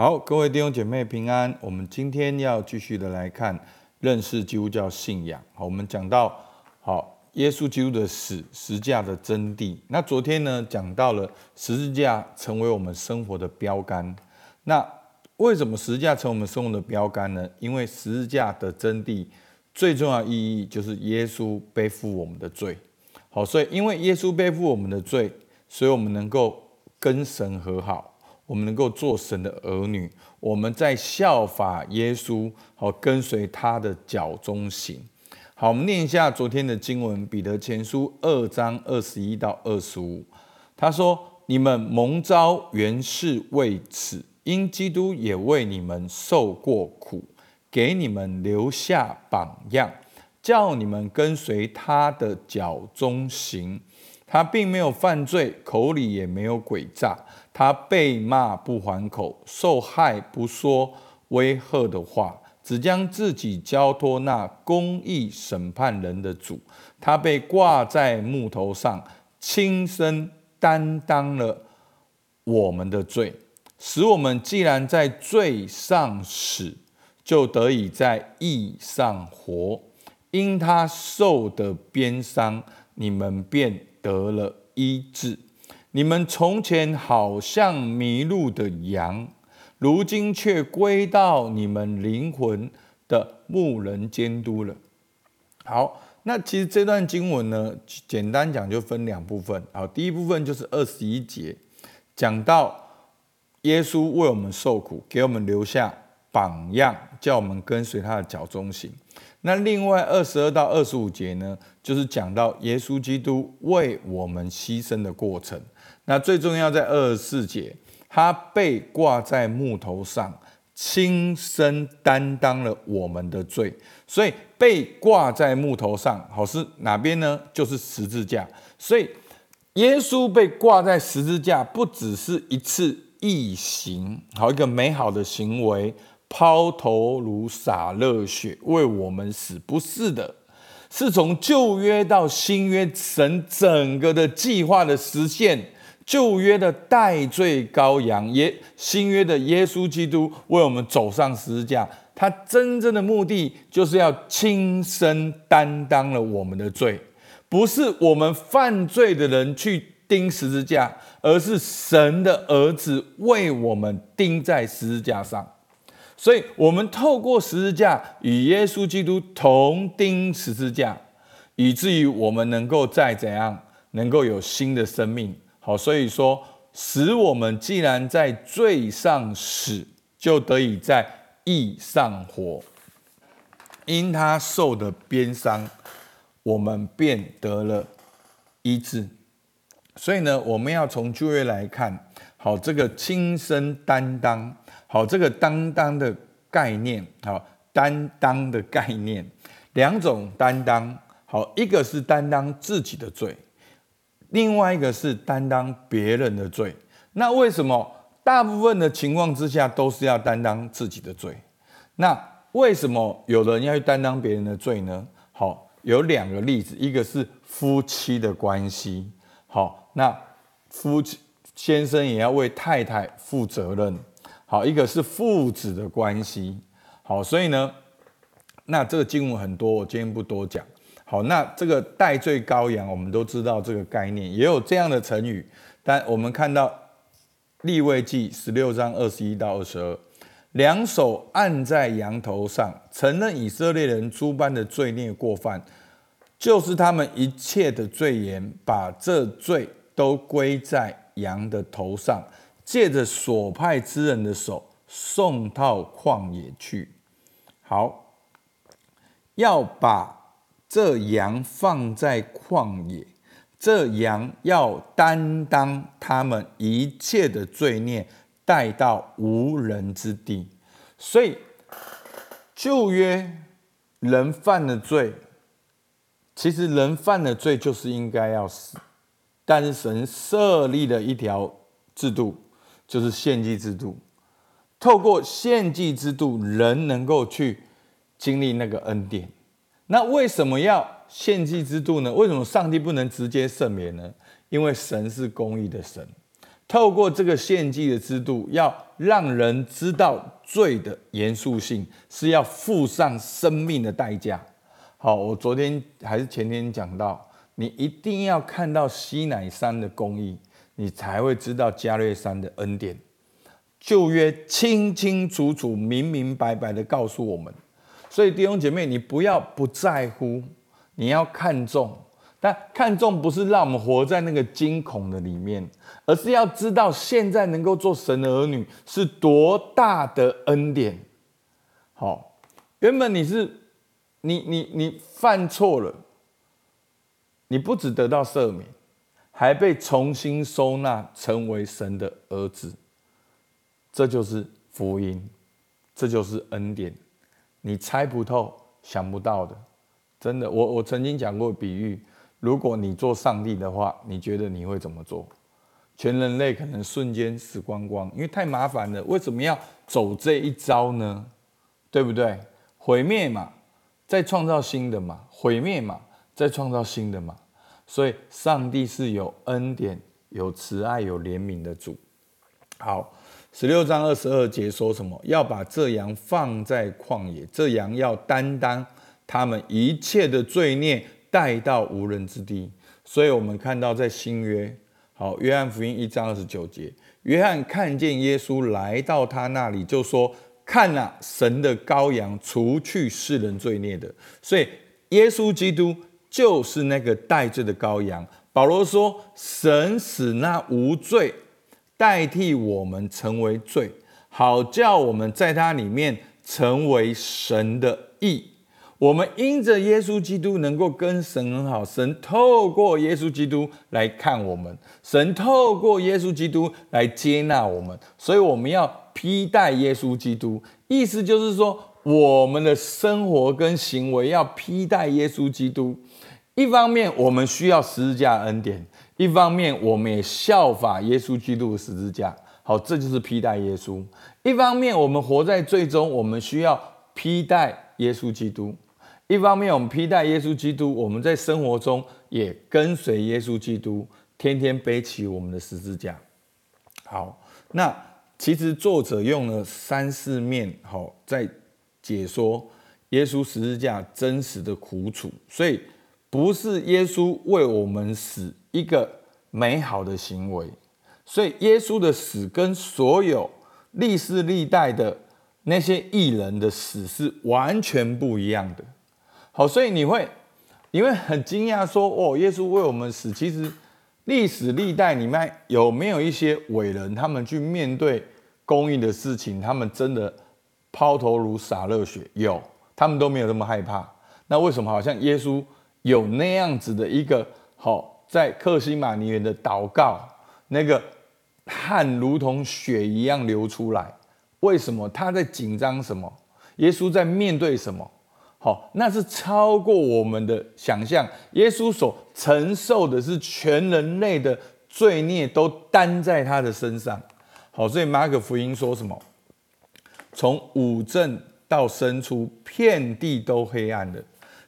好，各位弟兄姐妹平安。我们今天要继续的来看认识基督教信仰。好，我们讲到好耶稣基督的死，十字架的真谛。那昨天呢，讲到了十字架成为我们生活的标杆。那为什么十字架成为我们生活的标杆呢？因为十字架的真谛最重要意义就是耶稣背负我们的罪。好，所以因为耶稣背负我们的罪，所以我们能够跟神和好。我们能够做神的儿女，我们在效法耶稣，好跟随他的脚踪行。好，我们念一下昨天的经文，彼得前书二章二十一到二十五。他说：“你们蒙召原是为此，因基督也为你们受过苦，给你们留下榜样，叫你们跟随他的脚踪行。他并没有犯罪，口里也没有诡诈。”他被骂不还口，受害不说威吓的话，只将自己交托那公义审判人的主。他被挂在木头上，亲身担当了我们的罪，使我们既然在罪上死，就得以在义上活。因他受的鞭伤，你们便得了医治。你们从前好像迷路的羊，如今却归到你们灵魂的牧人监督了。好，那其实这段经文呢，简单讲就分两部分。好，第一部分就是二十一节，讲到耶稣为我们受苦，给我们留下榜样，叫我们跟随他的脚踪行。那另外二十二到二十五节呢，就是讲到耶稣基督为我们牺牲的过程。那最重要在二十四节，他被挂在木头上，亲身担当了我们的罪。所以被挂在木头上，好是哪边呢？就是十字架。所以耶稣被挂在十字架，不只是一次异行，好一个美好的行为，抛头颅洒热血为我们死，不是的，是从旧约到新约，神整个的计划的实现。旧约的代罪羔羊，耶新约的耶稣基督为我们走上十字架，他真正的目的就是要亲身担当了我们的罪，不是我们犯罪的人去钉十字架，而是神的儿子为我们钉在十字架上，所以我们透过十字架与耶稣基督同钉十字架，以至于我们能够再怎样，能够有新的生命。好，所以说，使我们既然在罪上死，就得以在义上活。因他受的鞭伤，我们便得了医治。所以呢，我们要从旧约来看，好，这个亲身担当，好，这个担当的概念，好，担当的概念，两种担当，好，一个是担当自己的罪。另外一个是担当别人的罪，那为什么大部分的情况之下都是要担当自己的罪？那为什么有人要去担当别人的罪呢？好，有两个例子，一个是夫妻的关系，好，那夫妻先生也要为太太负责任，好，一个是父子的关系，好，所以呢，那这个经文很多，我今天不多讲。好，那这个代罪羔羊，我们都知道这个概念，也有这样的成语。但我们看到利未记十六章二十一到二十二，两手按在羊头上，承认以色列人诸般的罪孽过犯，就是他们一切的罪言，把这罪都归在羊的头上，借着所派之人的手送到旷野去。好，要把。这羊放在旷野，这羊要担当他们一切的罪孽，带到无人之地。所以旧约人犯了罪，其实人犯了罪就是应该要死，但是神设立了一条制度，就是献祭制度。透过献祭制度，人能够去经历那个恩典。那为什么要献祭制度呢？为什么上帝不能直接赦免呢？因为神是公义的神，透过这个献祭的制度，要让人知道罪的严肃性，是要付上生命的代价。好，我昨天还是前天讲到，你一定要看到西乃山的公义，你才会知道加略山的恩典。旧约清清楚楚、明明白白的告诉我们，所以弟兄姐妹，你不要不在乎，你要看重。但看重不是让我们活在那个惊恐的里面，而是要知道现在能够做神的儿女是多大的恩典。好，原本你是你你你犯错了，你不只得到赦免，还被重新收纳成为神的儿子。这就是福音，这就是恩典，你猜不透、想不到的。真的，我我曾经讲过比喻。如果你做上帝的话，你觉得你会怎么做？全人类可能瞬间死光光，因为太麻烦了。为什么要走这一招呢？对不对？毁灭嘛，再创造新的嘛；毁灭嘛，再创造新的嘛。所以，上帝是有恩典、有慈爱、有怜悯的主。好，十六章二十二节说什么？要把这羊放在旷野，这羊要担当他们一切的罪孽。带到无人之地，所以我们看到在新约，好，约翰福音一章二十九节，约翰看见耶稣来到他那里，就说：“看哪，神的羔羊，除去世人罪孽的。”所以耶稣基督就是那个代罪的羔羊。保罗说：“神使那无罪代替我们成为罪，好叫我们在他里面成为神的义。”我们因着耶稣基督能够跟神很好，神透过耶稣基督来看我们，神透过耶稣基督来接纳我们，所以我们要披戴耶稣基督。意思就是说，我们的生活跟行为要披戴耶稣基督。一方面我们需要十字架恩典，一方面我们也效法耶稣基督的十字架。好，这就是披戴耶稣。一方面我们活在最终，我们需要披戴耶稣基督。一方面，我们披戴耶稣基督，我们在生活中也跟随耶稣基督，天天背起我们的十字架。好，那其实作者用了三四面，好，在解说耶稣十字架真实的苦楚。所以，不是耶稣为我们死一个美好的行为，所以耶稣的死跟所有历世历代的那些艺人的死是完全不一样的。好，所以你会，你会很惊讶说，哦，耶稣为我们死。其实历史历代里面有没有一些伟人，他们去面对公益的事情，他们真的抛头颅洒热血？有，他们都没有那么害怕。那为什么好像耶稣有那样子的一个好，在克西马尼园的祷告，那个汗如同血一样流出来？为什么他在紧张什么？耶稣在面对什么？好，那是超过我们的想象。耶稣所承受的是全人类的罪孽，都担在他的身上。好，所以马可福音说什么？从五镇到申初，遍地都黑暗了。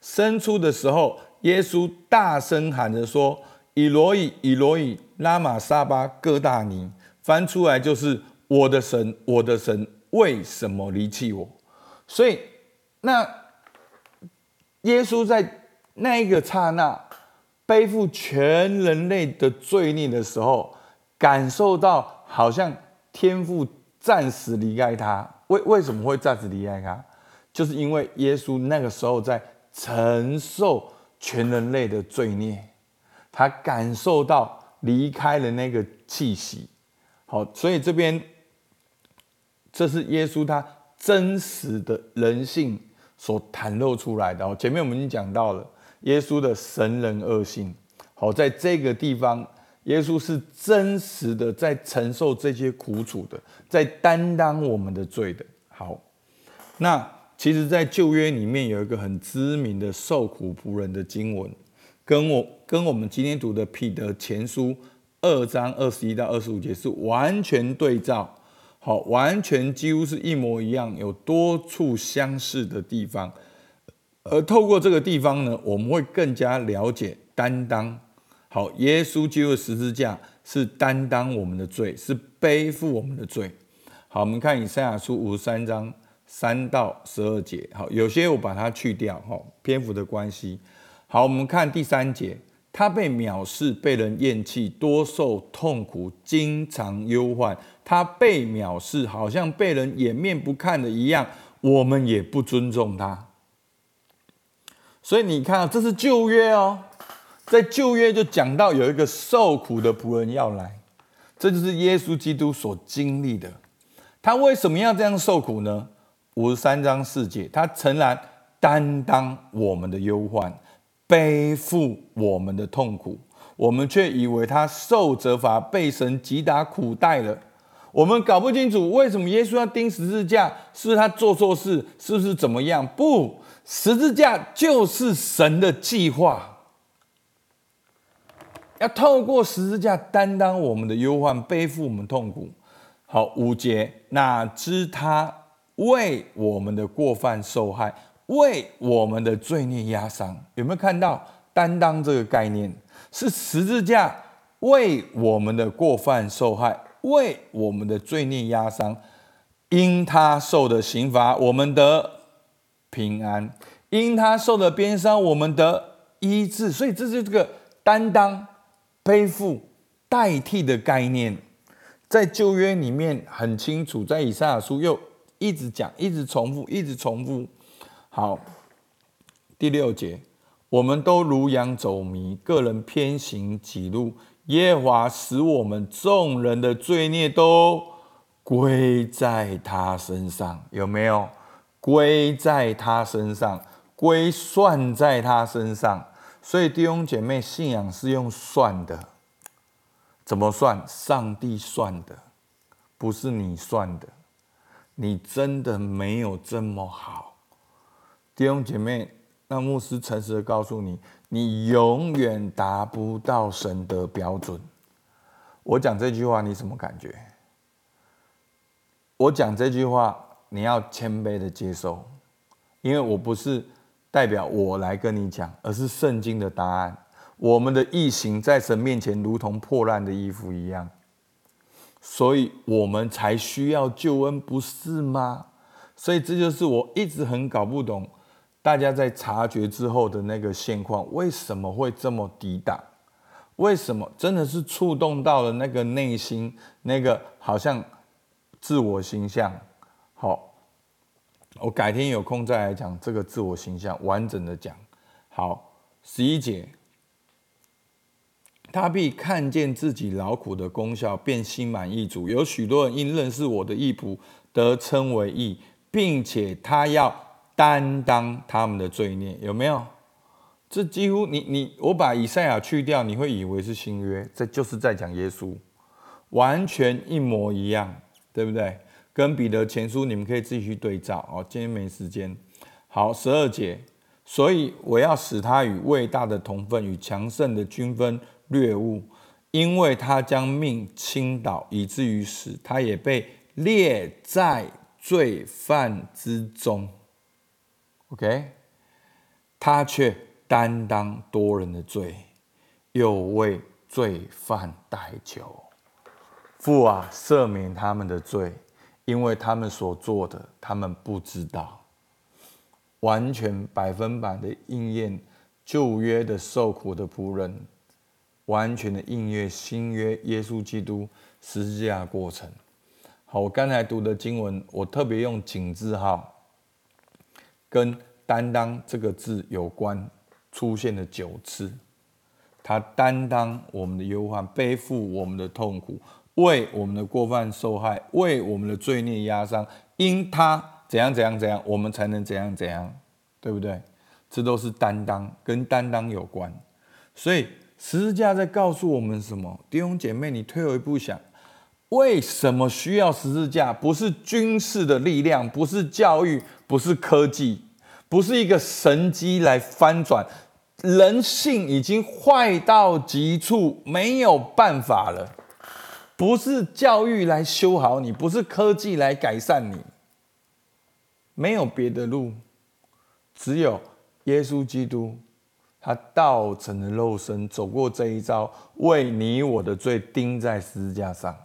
申初的时候，耶稣大声喊着说：“以罗以，以罗以，拉玛撒巴哥大尼。”翻出来就是：“我的神，我的神，为什么离弃我？”所以那。耶稣在那一个刹那背负全人类的罪孽的时候，感受到好像天父暂时离开他。为为什么会暂时离开他？就是因为耶稣那个时候在承受全人类的罪孽，他感受到离开了那个气息。好，所以这边这是耶稣他真实的人性。所袒露出来的哦，前面我们已经讲到了耶稣的神人二性。好，在这个地方，耶稣是真实的在承受这些苦楚的，在担当我们的罪的。好，那其实，在旧约里面有一个很知名的受苦仆人的经文，跟我跟我们今天读的彼得前书二章二十一到二十五节是完全对照。好，完全几乎是一模一样，有多处相似的地方。而透过这个地方呢，我们会更加了解担当。好，耶稣基督的十字架是担当我们的罪，是背负我们的罪。好，我们看以赛亚书五十三章三到十二节。好，有些我把它去掉，哈，篇幅的关系。好，我们看第三节，他被藐视，被人厌弃，多受痛苦，经常忧患。他被藐视，好像被人掩面不看的一样，我们也不尊重他。所以你看，这是旧约哦，在旧约就讲到有一个受苦的仆人要来，这就是耶稣基督所经历的。他为什么要这样受苦呢？五十三章四节，他诚然担当我们的忧患。背负我们的痛苦，我们却以为他受责罚，被神击打苦待了。我们搞不清楚为什么耶稣要钉十字架，是他做错事，是不是怎么样？不，十字架就是神的计划，要透过十字架担当我们的忧患，背负我们痛苦。好，五节，哪知他为我们的过犯受害。为我们的罪孽压伤，有没有看到担当这个概念？是十字架为我们的过犯受害，为我们的罪孽压伤。因他受的刑罚，我们得平安；因他受的鞭伤，我们得医治。所以这是这个担当、背负、代替的概念，在旧约里面很清楚，在以赛亚书又一直讲，一直重复，一直重复。好，第六节，我们都如羊走迷，个人偏行己路。耶和华使我们众人的罪孽都归在他身上，有没有？归在他身上，归算在他身上。所以弟兄姐妹，信仰是用算的，怎么算？上帝算的，不是你算的。你真的没有这么好。弟兄姐妹，那牧师诚实的告诉你，你永远达不到神的标准。我讲这句话，你什么感觉？我讲这句话，你要谦卑的接受，因为我不是代表我来跟你讲，而是圣经的答案。我们的义行在神面前如同破烂的衣服一样，所以我们才需要救恩，不是吗？所以这就是我一直很搞不懂。大家在察觉之后的那个现况，为什么会这么抵挡？为什么真的是触动到了那个内心，那个好像自我形象？好，我改天有空再来讲这个自我形象，完整的讲。好，十一节，他必看见自己劳苦的功效，便心满意足。有许多人因认识我的义仆，得称为义，并且他要。担当他们的罪孽，有没有？这几乎你你我把以赛亚去掉，你会以为是新约，这就是在讲耶稣，完全一模一样，对不对？跟彼得前书你们可以自己去对照哦。今天没时间。好，十二节，所以我要使他与伟大的同分，与强盛的均分掠物，因为他将命倾倒，以至于死，他也被列在罪犯之中。OK，他却担当多人的罪，又为罪犯代求。父啊，赦免他们的罪，因为他们所做的，他们不知道。完全百分百的应验旧约的受苦的仆人，完全的应约新约耶稣基督十字架过程。好，我刚才读的经文，我特别用井字号。跟担当这个字有关，出现了九次。他担当我们的忧患，背负我们的痛苦，为我们的过犯受害，为我们的罪孽压伤。因他怎样怎样怎样，我们才能怎样怎样，对不对？这都是担当，跟担当有关。所以十字架在告诉我们什么？弟兄姐妹，你退后一步想。为什么需要十字架？不是军事的力量，不是教育，不是科技，不是一个神机来翻转。人性已经坏到极处，没有办法了。不是教育来修好你，不是科技来改善你，没有别的路，只有耶稣基督他道成的肉身，走过这一遭，为你我的罪钉在十字架上，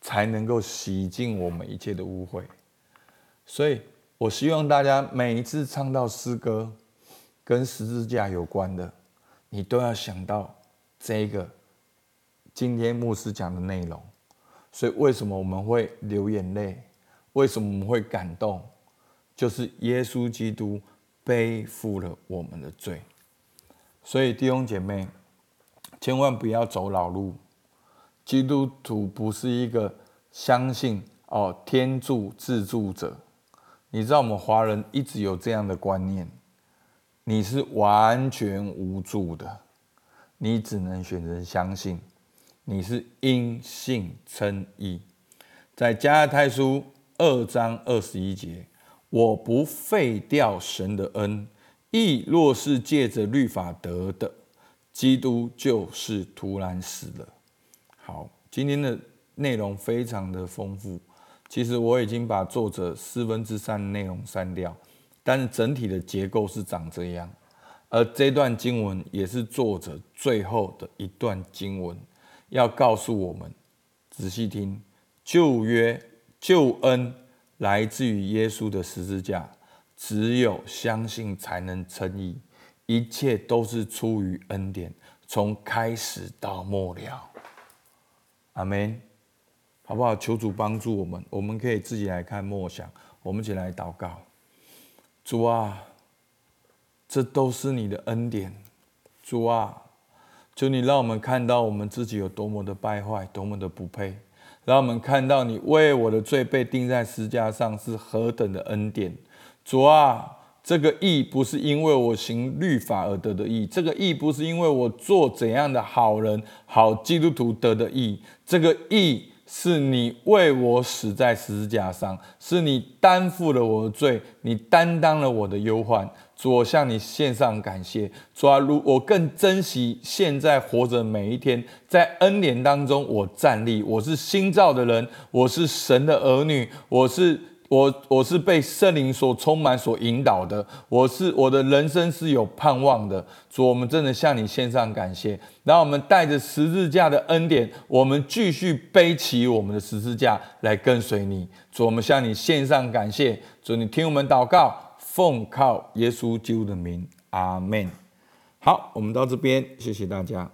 才能够洗净我们一切的污秽。所以我希望大家每一次唱到诗歌跟十字架有关的，你都要想到这个今天牧师讲的内容。所以为什么我们会流眼泪？为什么我们会感动？就是耶稣基督背负了我们的罪。所以弟兄姐妹，千万不要走老路。基督徒不是一个相信哦天助自助者。你知道我们华人一直有这样的观念，你是完全无助的，你只能选择相信。你是因信称义，在加拉太书二章二十一节，我不废掉神的恩，义若是借着律法得的，基督就是徒然死了。好，今天的内容非常的丰富，其实我已经把作者四分之三的内容删掉，但是整体的结构是长这样，而这段经文也是作者最后的一段经文。要告诉我们，仔细听，旧约救恩来自于耶稣的十字架，只有相信才能称义，一切都是出于恩典，从开始到末了。阿门，好不好？求主帮助我们，我们可以自己来看默想，我们一起来祷告。主啊，这都是你的恩典，主啊。求你让我们看到我们自己有多么的败坏，多么的不配；让我们看到你为我的罪被钉在十字架上是何等的恩典。主啊，这个义不是因为我行律法而得的义，这个义不是因为我做怎样的好人、好基督徒得的义，这个义。是你为我死在十字架上，是你担负了我的罪，你担当了我的忧患。主，我向你献上感谢。主啊，如我更珍惜现在活着每一天，在恩典当中我站立，我是新造的人，我是神的儿女，我是。我我是被圣灵所充满、所引导的。我是我的人生是有盼望的。主，我们真的向你献上感谢。然后我们带着十字架的恩典，我们继续背起我们的十字架来跟随你。主，我们向你献上感谢。主，你听我们祷告，奉靠耶稣基督的名，阿门。好，我们到这边，谢谢大家。